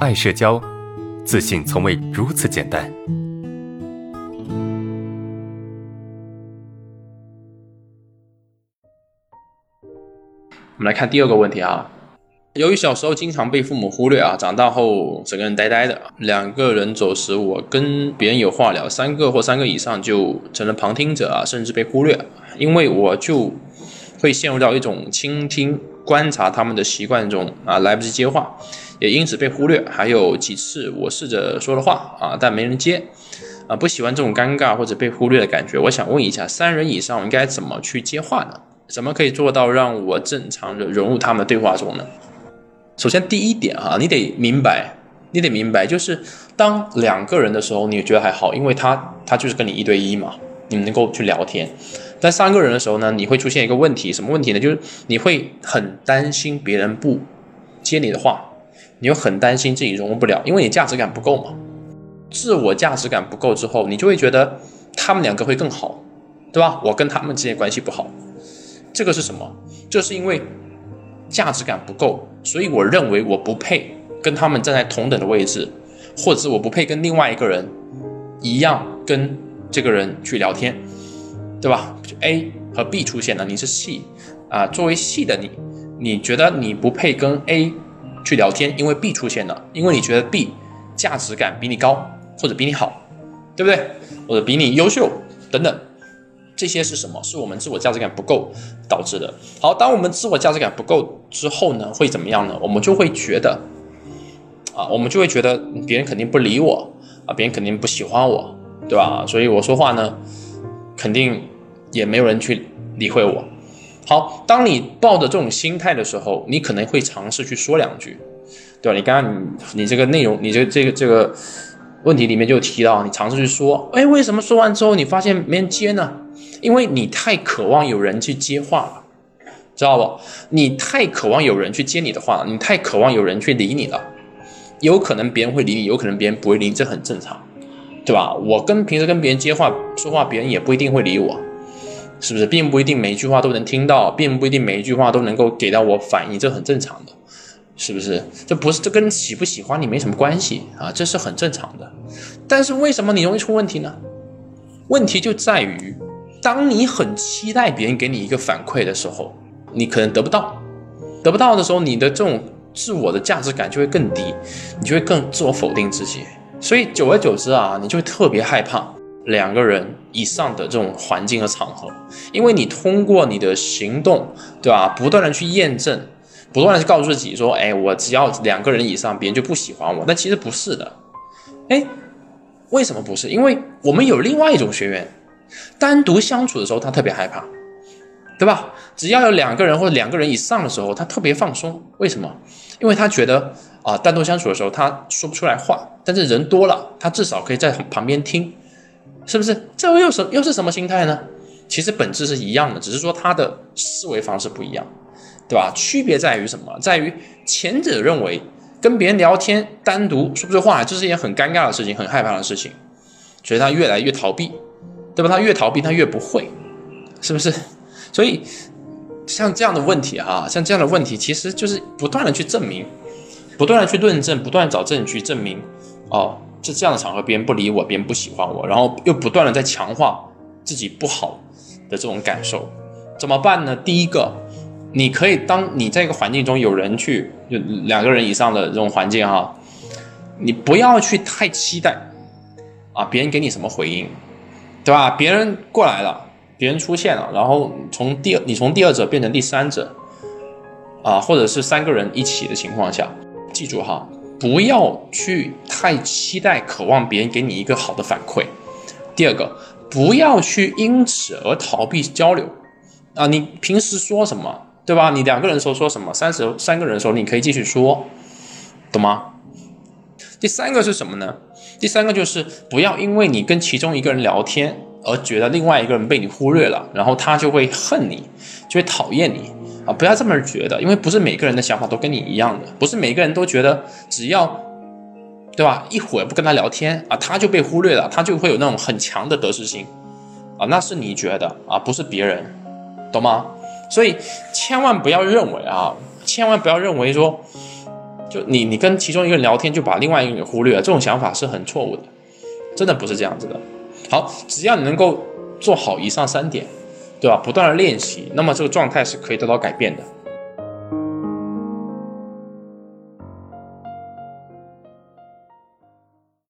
爱社交，自信从未如此简单。我们来看第二个问题啊。由于小时候经常被父母忽略啊，长大后整个人呆呆的。两个人走时，我跟别人有话聊，三个或三个以上就成了旁听者啊，甚至被忽略。因为我就会陷入到一种倾听、观察他们的习惯中啊，来不及接话，也因此被忽略。还有几次我试着说了话啊，但没人接啊，不喜欢这种尴尬或者被忽略的感觉。我想问一下，三人以上应该怎么去接话呢？怎么可以做到让我正常的融入他们的对话中呢？首先，第一点哈，你得明白，你得明白，就是当两个人的时候，你觉得还好，因为他他就是跟你一对一嘛，你们能够去聊天。但三个人的时候呢，你会出现一个问题，什么问题呢？就是你会很担心别人不接你的话，你又很担心自己融入不了，因为你价值感不够嘛。自我价值感不够之后，你就会觉得他们两个会更好，对吧？我跟他们之间关系不好，这个是什么？这是因为。价值感不够，所以我认为我不配跟他们站在同等的位置，或者是我不配跟另外一个人一样跟这个人去聊天，对吧？A 和 B 出现了，你是 C 啊，作为 C 的你，你觉得你不配跟 A 去聊天，因为 B 出现了，因为你觉得 B 价值感比你高，或者比你好，对不对？或者比你优秀等等。这些是什么？是我们自我价值感不够导致的。好，当我们自我价值感不够之后呢，会怎么样呢？我们就会觉得，啊，我们就会觉得别人肯定不理我啊，别人肯定不喜欢我，对吧？所以我说话呢，肯定也没有人去理会我。好，当你抱着这种心态的时候，你可能会尝试去说两句，对吧？你刚刚你你这个内容，你这这个这个问题里面就提到，你尝试去说，哎，为什么说完之后你发现没人接呢？因为你太渴望有人去接话了，知道不？你太渴望有人去接你的话，你太渴望有人去理你了。有可能别人会理你，有可能别人不会理你，这很正常，对吧？我跟平时跟别人接话说话，别人也不一定会理我，是不是？并不一定每一句话都能听到，并不一定每一句话都能够给到我反应，这很正常的，是不是？这不是这跟喜不喜欢你没什么关系啊，这是很正常的。但是为什么你容易出问题呢？问题就在于。当你很期待别人给你一个反馈的时候，你可能得不到，得不到的时候，你的这种自我的价值感就会更低，你就会更自我否定自己。所以久而久之啊，你就会特别害怕两个人以上的这种环境和场合，因为你通过你的行动，对吧？不断的去验证，不断的去告诉自己说，哎，我只要两个人以上，别人就不喜欢我。但其实不是的，哎，为什么不是？因为我们有另外一种学员。单独相处的时候，他特别害怕，对吧？只要有两个人或者两个人以上的时候，他特别放松。为什么？因为他觉得啊，单独相处的时候他说不出来话，但是人多了，他至少可以在旁边听，是不是？这又是又是什么心态呢？其实本质是一样的，只是说他的思维方式不一样，对吧？区别在于什么？在于前者认为跟别人聊天单独说不出话，这是一件很尴尬的事情，很害怕的事情，所以他越来越逃避。对吧？他越逃避，他越不会，是不是？所以像这样的问题哈，像这样的问题，其实就是不断的去证明，不断的去论证，不断找证据证明，哦，这这样的场合别人不理我，别人不喜欢我，然后又不断的在强化自己不好的这种感受，怎么办呢？第一个，你可以当你在一个环境中有人去，就两个人以上的这种环境哈，你不要去太期待啊，别人给你什么回应。对吧？别人过来了，别人出现了，然后从第，你从第二者变成第三者，啊，或者是三个人一起的情况下，记住哈，不要去太期待、渴望别人给你一个好的反馈。第二个，不要去因此而逃避交流，啊，你平时说什么，对吧？你两个人时候说什么，三十三个人的时候你可以继续说，懂吗？第三个是什么呢？第三个就是不要因为你跟其中一个人聊天而觉得另外一个人被你忽略了，然后他就会恨你，就会讨厌你啊！不要这么觉得，因为不是每个人的想法都跟你一样的，不是每个人都觉得只要对吧，一会儿不跟他聊天啊，他就被忽略了，他就会有那种很强的得失心啊，那是你觉得啊，不是别人，懂吗？所以千万不要认为啊，千万不要认为说。就你你跟其中一个人聊天，就把另外一个人忽略了，这种想法是很错误的，真的不是这样子的。好，只要你能够做好以上三点，对吧？不断的练习，那么这个状态是可以得到改变的。